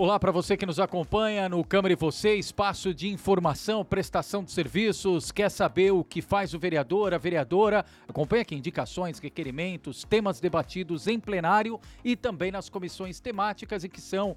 Olá para você que nos acompanha no Câmara e Você, espaço de informação, prestação de serviços. Quer saber o que faz o vereador, a vereadora? Acompanha aqui indicações, requerimentos, temas debatidos em plenário e também nas comissões temáticas e que são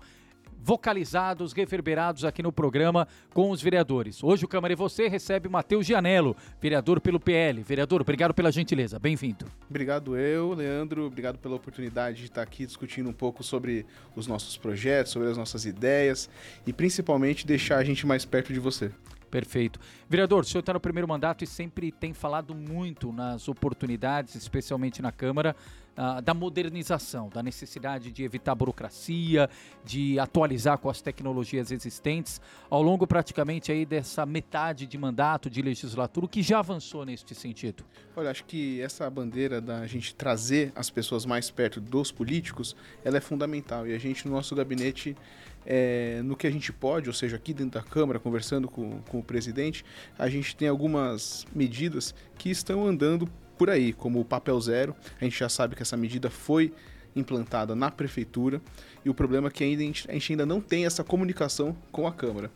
vocalizados, reverberados aqui no programa com os vereadores. Hoje o Câmara e Você recebe Matheus Gianello, vereador pelo PL. Vereador, obrigado pela gentileza, bem-vindo. Obrigado eu, Leandro, obrigado pela oportunidade de estar aqui discutindo um pouco sobre os nossos projetos, sobre as nossas ideias e principalmente deixar a gente mais perto de você. Perfeito. Vereador, o senhor está no primeiro mandato e sempre tem falado muito nas oportunidades, especialmente na Câmara, uh, da modernização, da necessidade de evitar burocracia, de atualizar com as tecnologias existentes. Ao longo praticamente aí dessa metade de mandato de legislatura, o que já avançou neste sentido? Olha, acho que essa bandeira da gente trazer as pessoas mais perto dos políticos, ela é fundamental. E a gente, no nosso gabinete, é, no que a gente pode, ou seja, aqui dentro da Câmara, conversando com, com o presidente, a gente tem algumas medidas que estão andando por aí, como o papel zero. A gente já sabe que essa medida foi implantada na prefeitura e o problema é que ainda, a gente ainda não tem essa comunicação com a Câmara.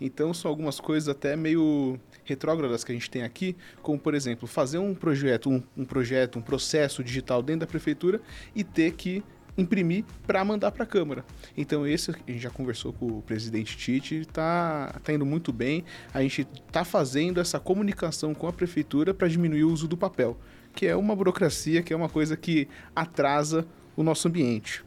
Então são algumas coisas até meio retrógradas que a gente tem aqui, como por exemplo, fazer um projeto, um, um projeto, um processo digital dentro da prefeitura e ter que imprimir para mandar para a Câmara. Então esse a gente já conversou com o presidente Tite, está tá indo muito bem. A gente está fazendo essa comunicação com a prefeitura para diminuir o uso do papel, que é uma burocracia, que é uma coisa que atrasa o nosso ambiente.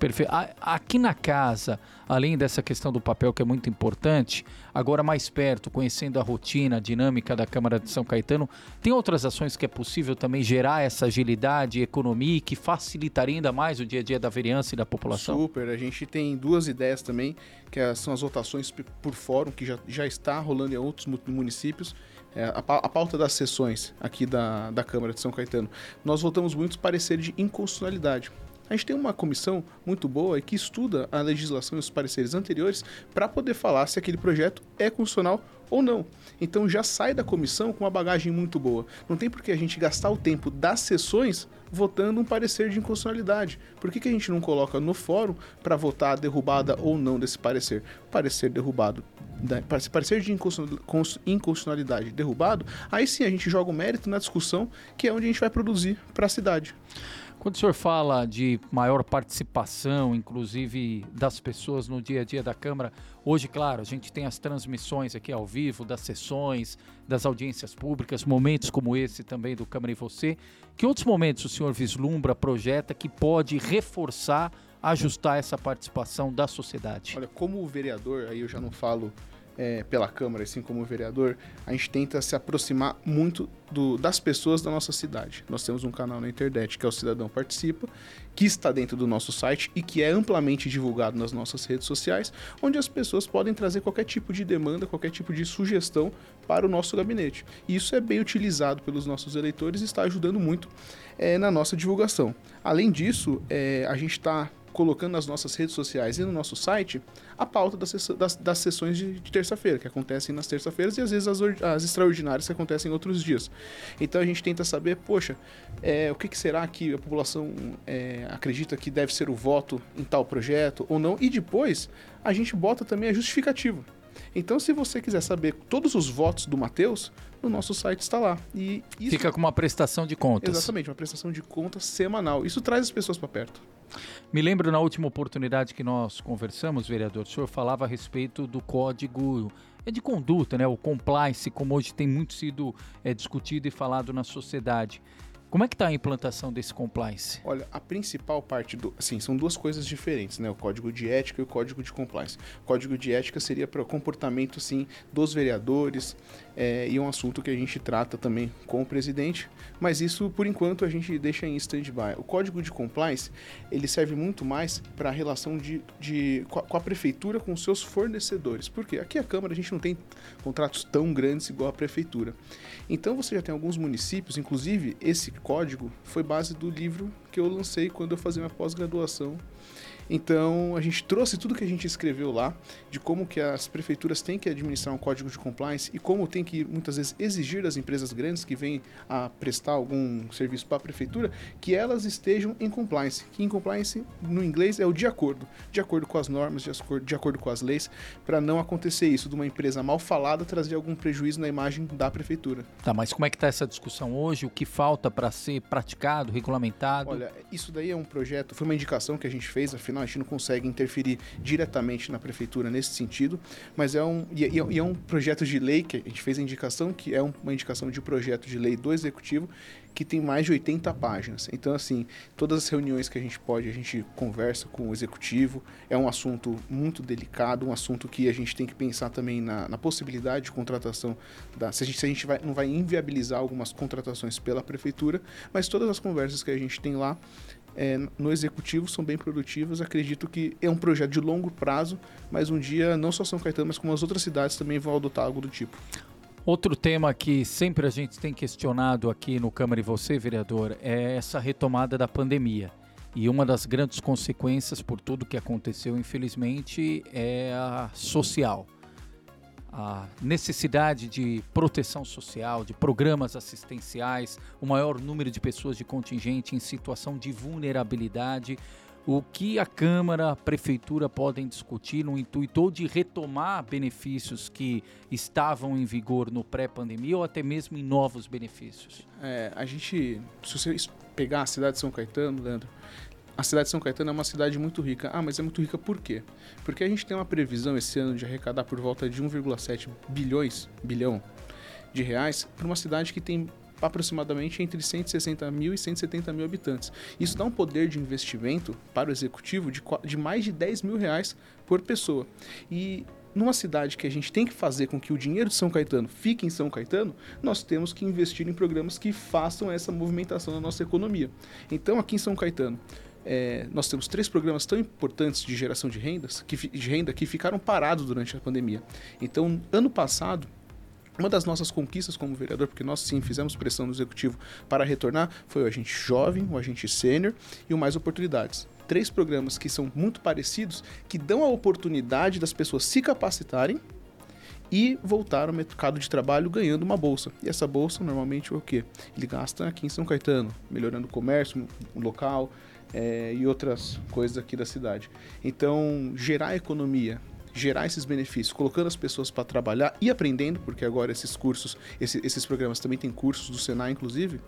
Perfeito. Aqui na casa, além dessa questão do papel que é muito importante, agora mais perto, conhecendo a rotina, a dinâmica da Câmara de São Caetano, tem outras ações que é possível também gerar essa agilidade, economia e que facilitaria ainda mais o dia a dia da vereança e da população? Super. A gente tem duas ideias também, que é, são as votações por fórum, que já, já está rolando em outros municípios. É, a, a pauta das sessões aqui da, da Câmara de São Caetano. Nós votamos muitos pareceres de inconstitucionalidade. A gente tem uma comissão muito boa que estuda a legislação e os pareceres anteriores para poder falar se aquele projeto é constitucional ou não. Então já sai da comissão com uma bagagem muito boa. Não tem por que a gente gastar o tempo das sessões votando um parecer de inconstitucionalidade. Por que, que a gente não coloca no fórum para votar a derrubada ou não desse parecer? Parecer derrubado, parecer de inconstitucionalidade derrubado, aí sim a gente joga o mérito na discussão, que é onde a gente vai produzir para a cidade. Quando o senhor fala de maior participação, inclusive das pessoas no dia a dia da Câmara, hoje, claro, a gente tem as transmissões aqui ao vivo, das sessões, das audiências públicas, momentos como esse também do Câmara e Você. Que outros momentos o senhor vislumbra, projeta, que pode reforçar, ajustar essa participação da sociedade? Olha, como vereador, aí eu já não falo é, pela Câmara, assim como vereador, a gente tenta se aproximar muito do, das pessoas da nossa cidade. Nós temos um canal na internet que é o Cidadão Participa, que está dentro do nosso site e que é amplamente divulgado nas nossas redes sociais, onde as pessoas podem trazer qualquer tipo de demanda, qualquer tipo de sugestão para o nosso gabinete. E isso é bem utilizado pelos nossos eleitores e está ajudando muito é, na nossa divulgação. Além disso, é, a gente está colocando nas nossas redes sociais e no nosso site a pauta das, das, das sessões de, de terça-feira, que acontecem nas terça-feiras e às vezes as, as, extraordinárias que acontecem em outros dias. Então a gente tenta saber, poxa, é, o que, que, será que a população é, acredita que deve ser o voto em tal projeto ou não, e depois a gente bota também a justificativa. Então, se você quiser saber todos os votos do Matheus, no nosso site está lá. E isso... Fica com uma prestação de contas. Exatamente, uma prestação de contas semanal. Isso traz as pessoas para perto. Me lembro na última oportunidade que nós conversamos, vereador, o senhor falava a respeito do código é de conduta, né? O compliance, como hoje tem muito sido é, discutido e falado na sociedade. Como é que está a implantação desse compliance? Olha, a principal parte do, assim, são duas coisas diferentes, né? O código de ética e o código de compliance. O código de ética seria para o comportamento, sim, dos vereadores é, e um assunto que a gente trata também com o presidente, mas isso, por enquanto, a gente deixa em stand-by. O código de compliance, ele serve muito mais para a relação de, de, com a prefeitura com os seus fornecedores. Por quê? Aqui a Câmara a gente não tem contratos tão grandes igual a prefeitura. Então você já tem alguns municípios, inclusive esse código foi base do livro que eu lancei quando eu fazia minha pós-graduação Então, a gente trouxe tudo que a gente escreveu lá, de como que as prefeituras têm que administrar um código de compliance e como tem que, muitas vezes, exigir das empresas grandes que vêm a prestar algum serviço para a prefeitura, que elas estejam em compliance. Que em compliance, no inglês, é o de acordo. De acordo com as normas, de acordo, de acordo com as leis, para não acontecer isso, de uma empresa mal falada trazer algum prejuízo na imagem da prefeitura. Tá, mas como é que está essa discussão hoje? O que falta para ser praticado, regulamentado? Olha, isso daí é um projeto, foi uma indicação que a gente fez, afinal a gente não consegue interferir diretamente na prefeitura nesse sentido, mas é um, e, e é um projeto de lei que a gente fez a indicação, que é uma indicação de projeto de lei do Executivo, que tem mais de 80 páginas. Então, assim, todas as reuniões que a gente pode, a gente conversa com o executivo. É um assunto muito delicado, um assunto que a gente tem que pensar também na, na possibilidade de contratação. Da, se a gente, se a gente vai, não vai inviabilizar algumas contratações pela prefeitura, mas todas as conversas que a gente tem lá é, no executivo são bem produtivas. Acredito que é um projeto de longo prazo, mas um dia não só São Caetano, mas como as outras cidades também vão adotar algo do tipo. Outro tema que sempre a gente tem questionado aqui no Câmara e você, vereador, é essa retomada da pandemia. E uma das grandes consequências por tudo que aconteceu, infelizmente, é a social a necessidade de proteção social, de programas assistenciais, o maior número de pessoas de contingente em situação de vulnerabilidade, o que a Câmara, a Prefeitura podem discutir no intuito de retomar benefícios que estavam em vigor no pré-pandemia ou até mesmo em novos benefícios? É, a gente, se você pegar a cidade de São Caetano, Leandro, a cidade de São Caetano é uma cidade muito rica. Ah, mas é muito rica por quê? Porque a gente tem uma previsão esse ano de arrecadar por volta de 1,7 bilhões, bilhão de reais para uma cidade que tem aproximadamente entre 160 mil e 170 mil habitantes. Isso dá um poder de investimento para o executivo de, de mais de 10 mil reais por pessoa. E numa cidade que a gente tem que fazer com que o dinheiro de São Caetano fique em São Caetano, nós temos que investir em programas que façam essa movimentação na nossa economia. Então, aqui em São Caetano, é, nós temos três programas tão importantes de geração de rendas que, de renda que ficaram parados durante a pandemia. Então, ano passado, uma das nossas conquistas como vereador, porque nós sim fizemos pressão no executivo para retornar, foi o agente jovem, o agente sênior e o Mais Oportunidades. Três programas que são muito parecidos, que dão a oportunidade das pessoas se capacitarem e voltar ao mercado de trabalho ganhando uma bolsa. E essa bolsa normalmente é o quê? Ele gasta aqui em São Caetano, melhorando o comércio o local, é, e outras coisas aqui da cidade. Então, gerar economia, gerar esses benefícios, colocando as pessoas para trabalhar e aprendendo, porque agora esses cursos, esse, esses programas também têm cursos do Senai, inclusive,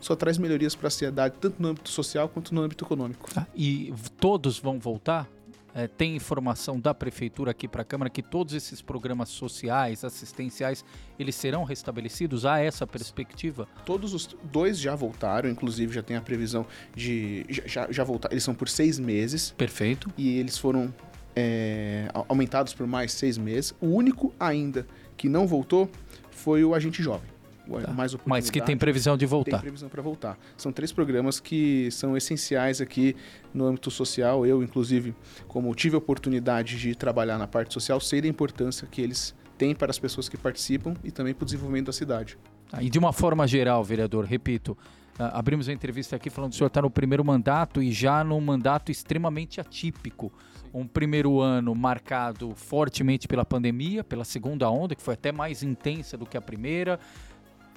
só traz melhorias para a sociedade, tanto no âmbito social quanto no âmbito econômico. Ah, e todos vão voltar? É, tem informação da prefeitura aqui para a Câmara que todos esses programas sociais, assistenciais, eles serão restabelecidos? Há essa perspectiva? Todos os dois já voltaram, inclusive já tem a previsão de. Já, já voltar. Eles são por seis meses. Perfeito. E eles foram é, aumentados por mais seis meses. O único ainda que não voltou foi o agente jovem tá. mais Mas que tem previsão de voltar. Tem previsão para voltar. São três programas que são essenciais aqui no âmbito social. Eu, inclusive, como tive a oportunidade de trabalhar na parte social, sei da importância que eles têm para as pessoas que participam e também para o desenvolvimento da cidade. Ah, e de uma forma geral, vereador, repito, ah, abrimos a entrevista aqui falando que o senhor está no primeiro mandato e já num mandato extremamente atípico. Um primeiro ano marcado fortemente pela pandemia, pela segunda onda, que foi até mais intensa do que a primeira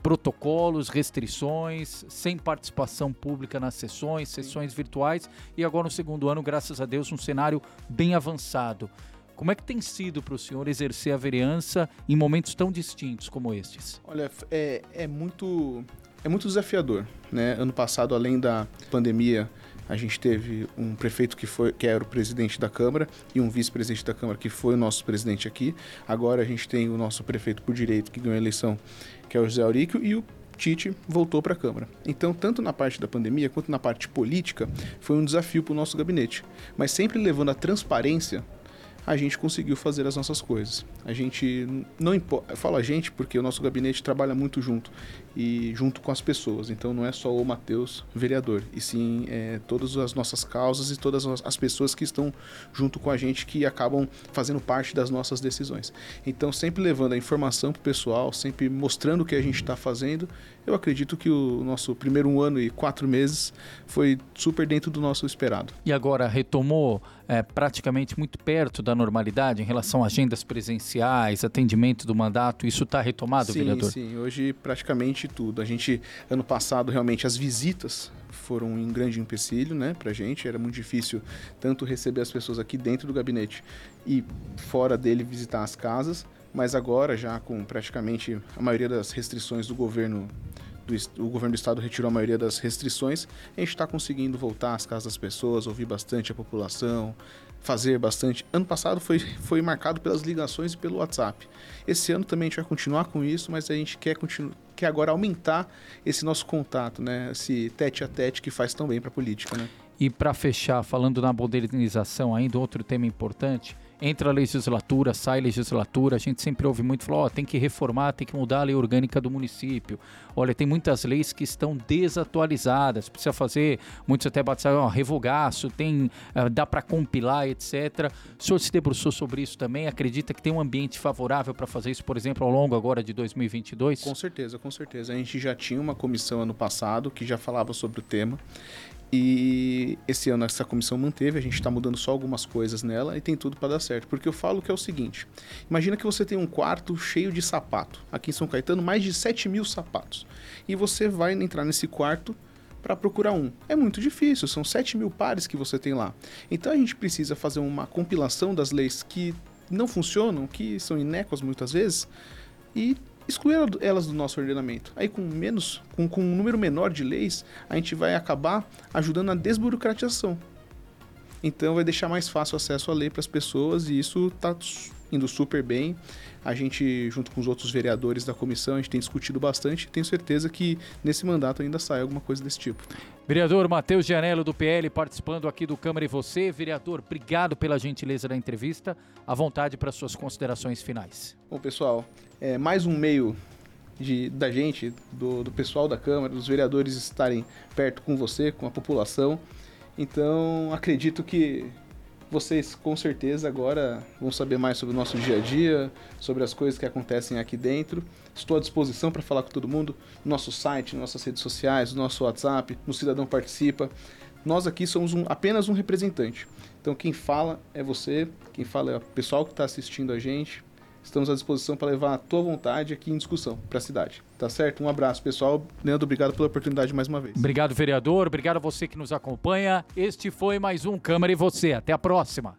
protocolos, restrições, sem participação pública nas sessões, sessões virtuais e agora no segundo ano, graças a Deus, um cenário bem avançado. Como é que tem sido para o senhor exercer a vereança em momentos tão distintos como estes? Olha, é, é muito é muito desafiador, né? Ano passado, além da pandemia, a gente teve um prefeito que foi que era o presidente da Câmara e um vice-presidente da Câmara que foi o nosso presidente aqui. Agora a gente tem o nosso prefeito por direito que ganhou a eleição, que é o José Auríquio, e o Tite voltou para a Câmara. Então, tanto na parte da pandemia quanto na parte política, foi um desafio para o nosso gabinete. Mas sempre levando a transparência a gente conseguiu fazer as nossas coisas. A gente não importa, falo a gente porque o nosso gabinete trabalha muito junto e junto com as pessoas. Então não é só o Matheus vereador, e sim é, todas as nossas causas e todas as pessoas que estão junto com a gente que acabam fazendo parte das nossas decisões. Então sempre levando a informação para o pessoal, sempre mostrando o que a gente está fazendo. Eu acredito que o nosso primeiro um ano e quatro meses foi super dentro do nosso esperado. E agora retomou é, praticamente muito perto da normalidade em relação a agendas presenciais, atendimento do mandato, isso está retomado, sim, vereador? Sim, hoje praticamente tudo. A gente, ano passado, realmente as visitas foram um grande empecilho, né, pra gente. Era muito difícil tanto receber as pessoas aqui dentro do gabinete e fora dele visitar as casas, mas agora já com praticamente a maioria das restrições do governo do, o governo do estado retirou a maioria das restrições, a gente está conseguindo voltar às casas das pessoas, ouvir bastante a população, fazer bastante. Ano passado foi, foi marcado pelas ligações e pelo WhatsApp. Esse ano também a gente vai continuar com isso, mas a gente quer, continu, quer agora aumentar esse nosso contato, né? esse tete a tete que faz tão bem para a política. Né? E para fechar, falando na modernização ainda, outro tema importante, entra a legislatura, sai a legislatura, a gente sempre ouve muito falar, ó, tem que reformar, tem que mudar a lei orgânica do município. Olha, tem muitas leis que estão desatualizadas, precisa fazer, muitos até batem, ó, revogaço, tem, uh, dá para compilar, etc. O senhor se debruçou sobre isso também? Acredita que tem um ambiente favorável para fazer isso, por exemplo, ao longo agora de 2022? Com certeza, com certeza. A gente já tinha uma comissão ano passado que já falava sobre o tema e esse ano essa comissão manteve, a gente está mudando só algumas coisas nela e tem tudo para dar certo. Porque eu falo que é o seguinte: imagina que você tem um quarto cheio de sapato. Aqui em São Caetano, mais de 7 mil sapatos. E você vai entrar nesse quarto para procurar um. É muito difícil, são 7 mil pares que você tem lá. Então a gente precisa fazer uma compilação das leis que não funcionam, que são inéquas muitas vezes, e excluir elas do nosso ordenamento. Aí com menos, com, com um número menor de leis, a gente vai acabar ajudando na desburocratização. Então vai deixar mais fácil o acesso à lei para as pessoas e isso está indo super bem. A gente, junto com os outros vereadores da comissão, a gente tem discutido bastante e tenho certeza que nesse mandato ainda sai alguma coisa desse tipo. Vereador Matheus Gianello, do PL, participando aqui do Câmara e você. Vereador, obrigado pela gentileza da entrevista. À vontade para suas considerações finais. Bom, pessoal, é mais um meio de, da gente, do, do pessoal da Câmara, dos vereadores estarem perto com você, com a população. Então, acredito que vocês com certeza agora vão saber mais sobre o nosso dia a dia, sobre as coisas que acontecem aqui dentro. Estou à disposição para falar com todo mundo no nosso site, nas nossas redes sociais, no nosso WhatsApp, no Cidadão Participa. Nós aqui somos um, apenas um representante. Então quem fala é você, quem fala é o pessoal que está assistindo a gente. Estamos à disposição para levar a tua vontade aqui em discussão para a cidade. Tá certo? Um abraço, pessoal. Leandro, obrigado pela oportunidade mais uma vez. Obrigado, vereador. Obrigado a você que nos acompanha. Este foi mais um Câmara e Você. Até a próxima.